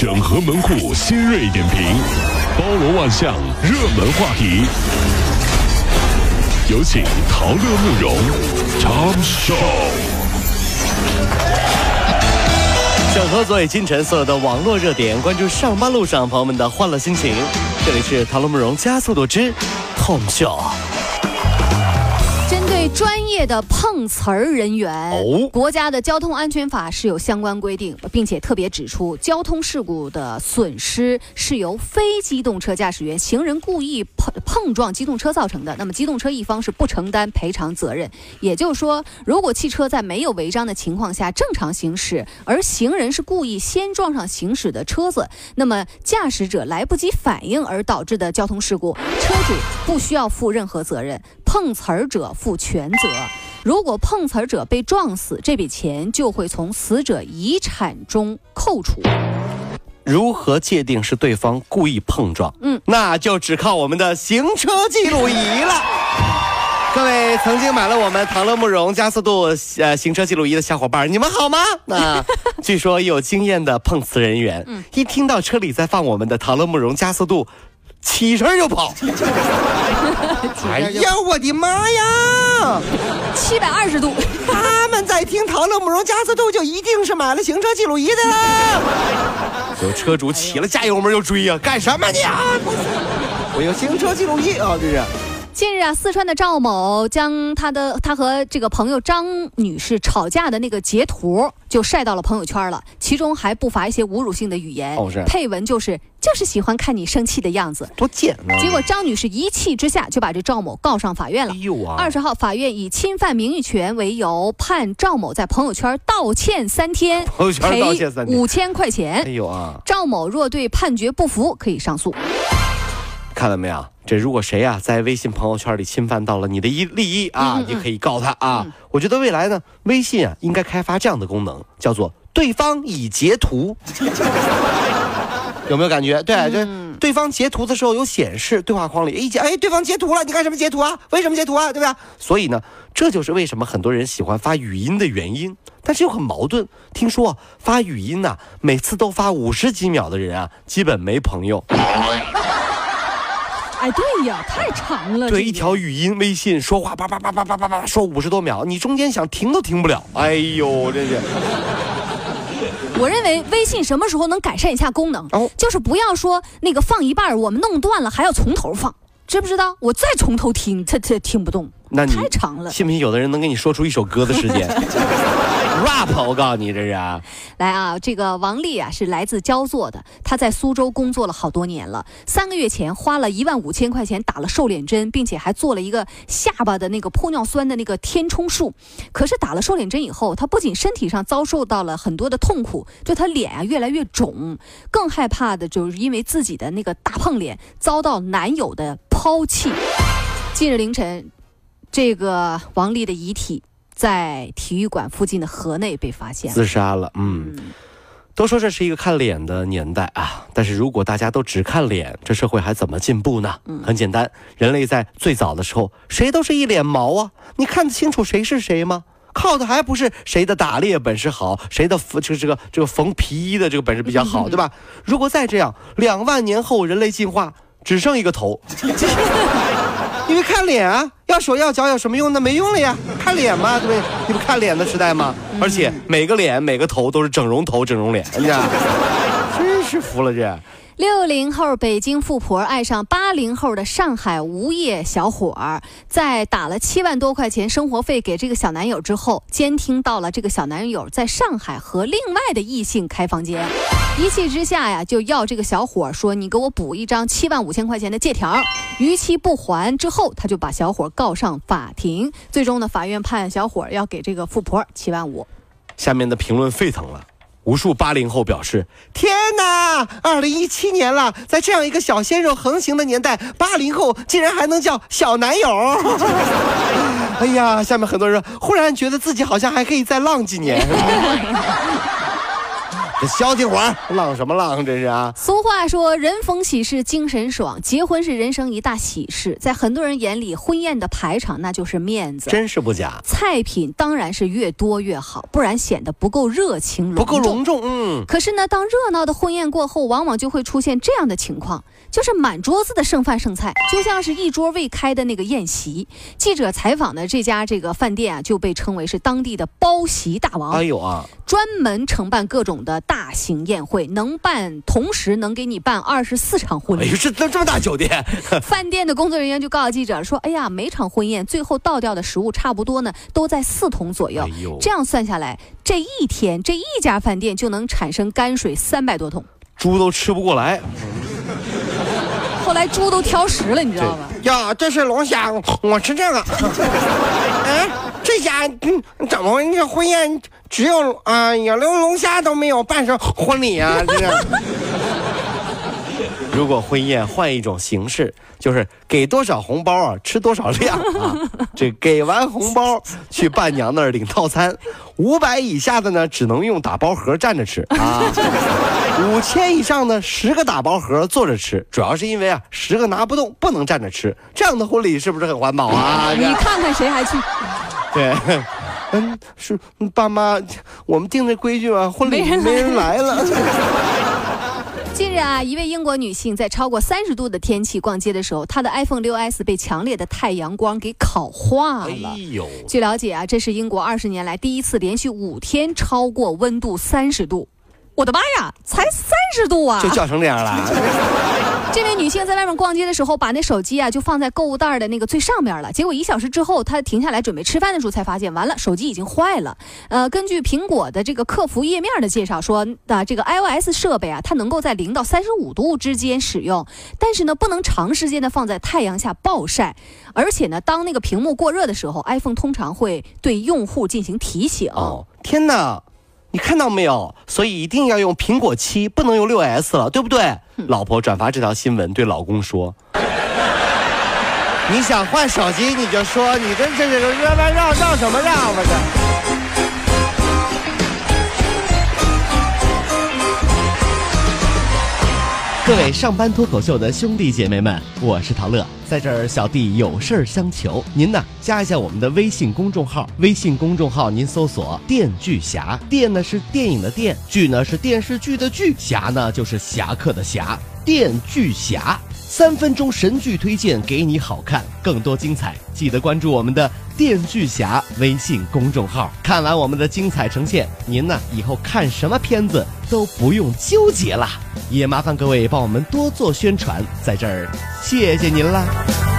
整合门户新锐点评，包罗万象，热门话题。有请陶乐慕容长寿。整合昨夜今晨所有的网络热点，关注上班路上朋友们的欢乐心情。这里是陶乐慕容加速度之 Tom Show。专业的碰瓷儿人员，哦国家的交通安全法是有相关规定，并且特别指出，交通事故的损失是由非机动车驾驶员、行人故意碰碰撞机动车造成的，那么机动车一方是不承担赔偿责任。也就是说，如果汽车在没有违章的情况下正常行驶，而行人是故意先撞上行驶的车子，那么驾驶者来不及反应而导致的交通事故，车主不需要负任何责任，碰瓷儿者负全责。如果碰瓷儿者被撞死，这笔钱就会从死者遗产中扣除。如何界定是对方故意碰撞？嗯，那就只靠我们的行车记录仪了。各位曾经买了我们唐乐慕容加速度呃行车记录仪的小伙伴，你们好吗？那 据说有经验的碰瓷人员，嗯一听到车里在放我们的唐乐慕容加速度，起身就跑。哎呀，我的妈呀！七百二十度，他们在听唐乐慕容加速度，就一定是买了行车记录仪的啦。有车主起了加油门就追呀、干什么你啊？我有行车记录仪啊，这是。近日啊，四川的赵某将他的他和这个朋友张女士吵架的那个截图就晒到了朋友圈了，其中还不乏一些侮辱性的语言，哦是配文就是就是喜欢看你生气的样子。多贱啊！结果张女士一气之下就把这赵某告上法院了哎。呦啊！二十号，法院以侵犯名誉权为由，判赵某在朋友圈道歉三天，朋友圈道歉三天五千块哎钱。呦啊！赵某若对判决不服，可以上诉。看到没有？这如果谁啊在微信朋友圈里侵犯到了你的一利益啊，嗯嗯嗯你可以告他啊。我觉得未来呢，微信啊应该开发这样的功能，叫做“对方已截图”。有没有感觉？对，这对方截图的时候有显示对话框里，哎，截哎，对方截图了，你干什么截图啊？为什么截图啊？对吧？所以呢，这就是为什么很多人喜欢发语音的原因。但是又很矛盾，听说啊发语音呐、每次都发五十几秒的人啊，基本没朋友。哎，对呀，太长了。对，一条语音微信说话叭叭叭叭叭叭叭说五十多秒，你中间想停都停不了。哎呦，这是我认为微信什么时候能改善一下功能？哦就是不要说那个放一半我们弄断了，还要从头放，知不知道？我再从头听，他他听不动，那你太长了。信不信有的人能给你说出一首歌的时间 ？rap，我告诉你，这是。来啊，这个王丽啊是来自焦作的，她在苏州工作了好多年了。三个月前花了一万五千块钱打了瘦脸针，并且还做了一个下巴的那个玻尿酸的那个填充术。可是打了瘦脸针以后，她不仅身体上遭受到了很多的痛苦，就她脸啊越来越肿，更害怕的就是因为自己的那个大胖脸遭到男友的抛弃。近日凌晨，这个王丽的遗体在体育馆附近的河内被发现。自杀了，嗯。都说这是一个看脸的年代啊，但是如果大家都只看脸，这社会还怎么进步呢？很简单，人类在最早的时候，谁都是一脸毛啊，你看得清楚谁是谁吗？靠的还不是谁的打猎本事好，谁的这个这个这个缝皮衣的这个本事比较好，对吧？如果再这样，两万年后人类进化只剩一个头，因为看脸啊，要手要脚有什么用？那没用了呀，看脸嘛，对不对？你不看脸的时代吗？而且每个脸每个头都是整容头、整容脸，哎呀？真是服了这。六零后北京富婆爱上八零后的上海无业小伙儿，在打了七万多块钱生活费给这个小男友之后，监听到了这个小男友在上海和另外的异性开房间，一气之下呀，就要这个小伙儿说：“你给我补一张七万五千块钱的借条。”逾期不还之后，他就把小伙告上法庭。最终呢，法院判小伙儿要给这个富婆七万五。下面的评论沸腾了。无数八零后表示：“天哪，二零一七年了，在这样一个小鲜肉横行的年代，八零后竟然还能叫小男友。”哎呀，下面很多人，忽然觉得自己好像还可以再浪几年。这消停会儿，浪什么浪？这是啊。俗话说，人逢喜事精神爽，结婚是人生一大喜事。在很多人眼里，婚宴的排场那就是面子，真是不假。菜品当然是越多越好，不然显得不够热情不够隆重。嗯。可是呢，当热闹的婚宴过后，往往就会出现这样的情况。就是满桌子的剩饭剩菜，就像是一桌未开的那个宴席。记者采访的这家这个饭店啊，就被称为是当地的包席大王。哎呦啊，专门承办各种的大型宴会，能办同时能给你办二十四场婚礼。哎呦，这这这么大酒店？饭店的工作人员就告诉记者说：“哎呀，每场婚宴最后倒掉的食物差不多呢，都在四桶左右。这样算下来，这一天这一家饭店就能产生泔水三百多桶，猪都吃不过来。”后来猪都挑食了，你知道吗？呀，这是龙虾，我吃这个。哎，这家怎么这婚宴只有啊，连龙虾都没有办成婚礼啊？这是。如果婚宴换一种形式，就是给多少红包啊，吃多少量啊。这给完红包去伴娘那儿领套餐，五百以下的呢，只能用打包盒站着吃啊。五千以上呢，十个打包盒坐着吃。主要是因为啊，十个拿不动，不能站着吃。这样的婚礼是不是很环保啊？你看看谁还去？对，嗯，是爸妈，我们定的规矩啊，婚礼没人来了。近日啊，一位英国女性在超过三十度的天气逛街的时候，她的 iPhone 6s 被强烈的太阳光给烤化了。哎呦！据了解啊，这是英国二十年来第一次连续五天超过温度三十度。我的妈呀，才三十度啊！就叫成这样了。这位女性在外面逛街的时候，把那手机啊就放在购物袋的那个最上面了。结果一小时之后，她停下来准备吃饭的时候，才发现完了，手机已经坏了。呃，根据苹果的这个客服页面的介绍说，啊，这个 iOS 设备啊，它能够在零到三十五度之间使用，但是呢，不能长时间的放在太阳下暴晒。而且呢，当那个屏幕过热的时候，iPhone 通常会对用户进行提醒。哦，天哪！你看到没有？所以一定要用苹果七，不能用六 S 了，对不对？老婆转发这条新闻，对老公说：“ 你想换手机，你就说，你这这这绕来绕绕什么绕啊这？”各位上班脱口秀的兄弟姐妹们，我是陶乐，在这儿小弟有事儿相求，您呢加一下我们的微信公众号，微信公众号您搜索“电锯侠”，电呢是电影的电，剧呢是电视剧的剧，侠呢就是侠客的侠，电锯侠。三分钟神剧推荐给你好看，更多精彩，记得关注我们的电锯侠微信公众号。看完我们的精彩呈现，您呢以后看什么片子都不用纠结了。也麻烦各位帮我们多做宣传，在这儿谢谢您了。